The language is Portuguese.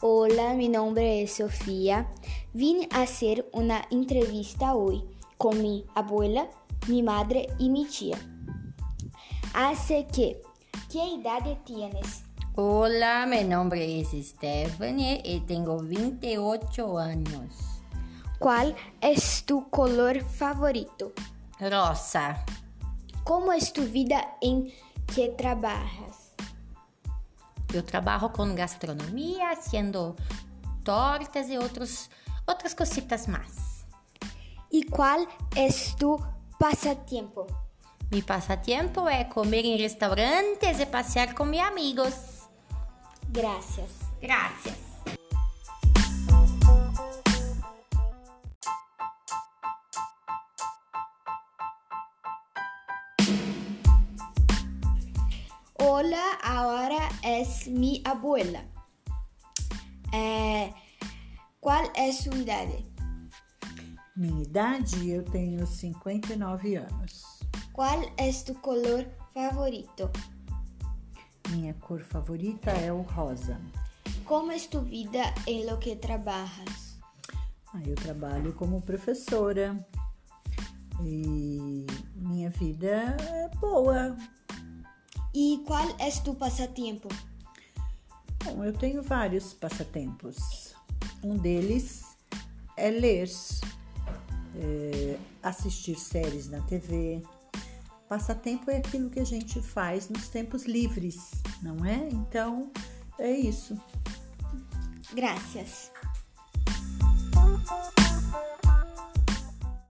Hola, mi nombre es Sofía. Vine a hacer una entrevista hoy con mi abuela, mi madre y mi tía. Así que, ¿qué edad tienes? Hola, mi nombre es Stephanie y tengo 28 años. ¿Cuál es tu color favorito? Rosa. ¿Cómo es tu vida en que trabajas? Eu trabalho com gastronomia, haciendo tortas e outros, outras cositas mais. ¿Y cuál es tu pasatiempo? Mi passatempo é comer em restaurantes e passear com meus amigos. Gracias. Gracias. Hola, ahora es mi abuela. Eh, ¿Cuál es su edad? Minha idade, eu tenho 59 anos. ¿Cuál es tu color favorito? Minha cor favorita é o rosa. ¿Cómo es tu vida en lo que trabajas? Ah, eu trabalho como professora e minha vida é boa. ¿Y cuál es tu pasatiempo? Bom, eu tenho vários passatempos. Um deles é ler, é, assistir séries na TV. Passatempo é aquilo que a gente faz nos tempos livres, não é? Então, é isso. Música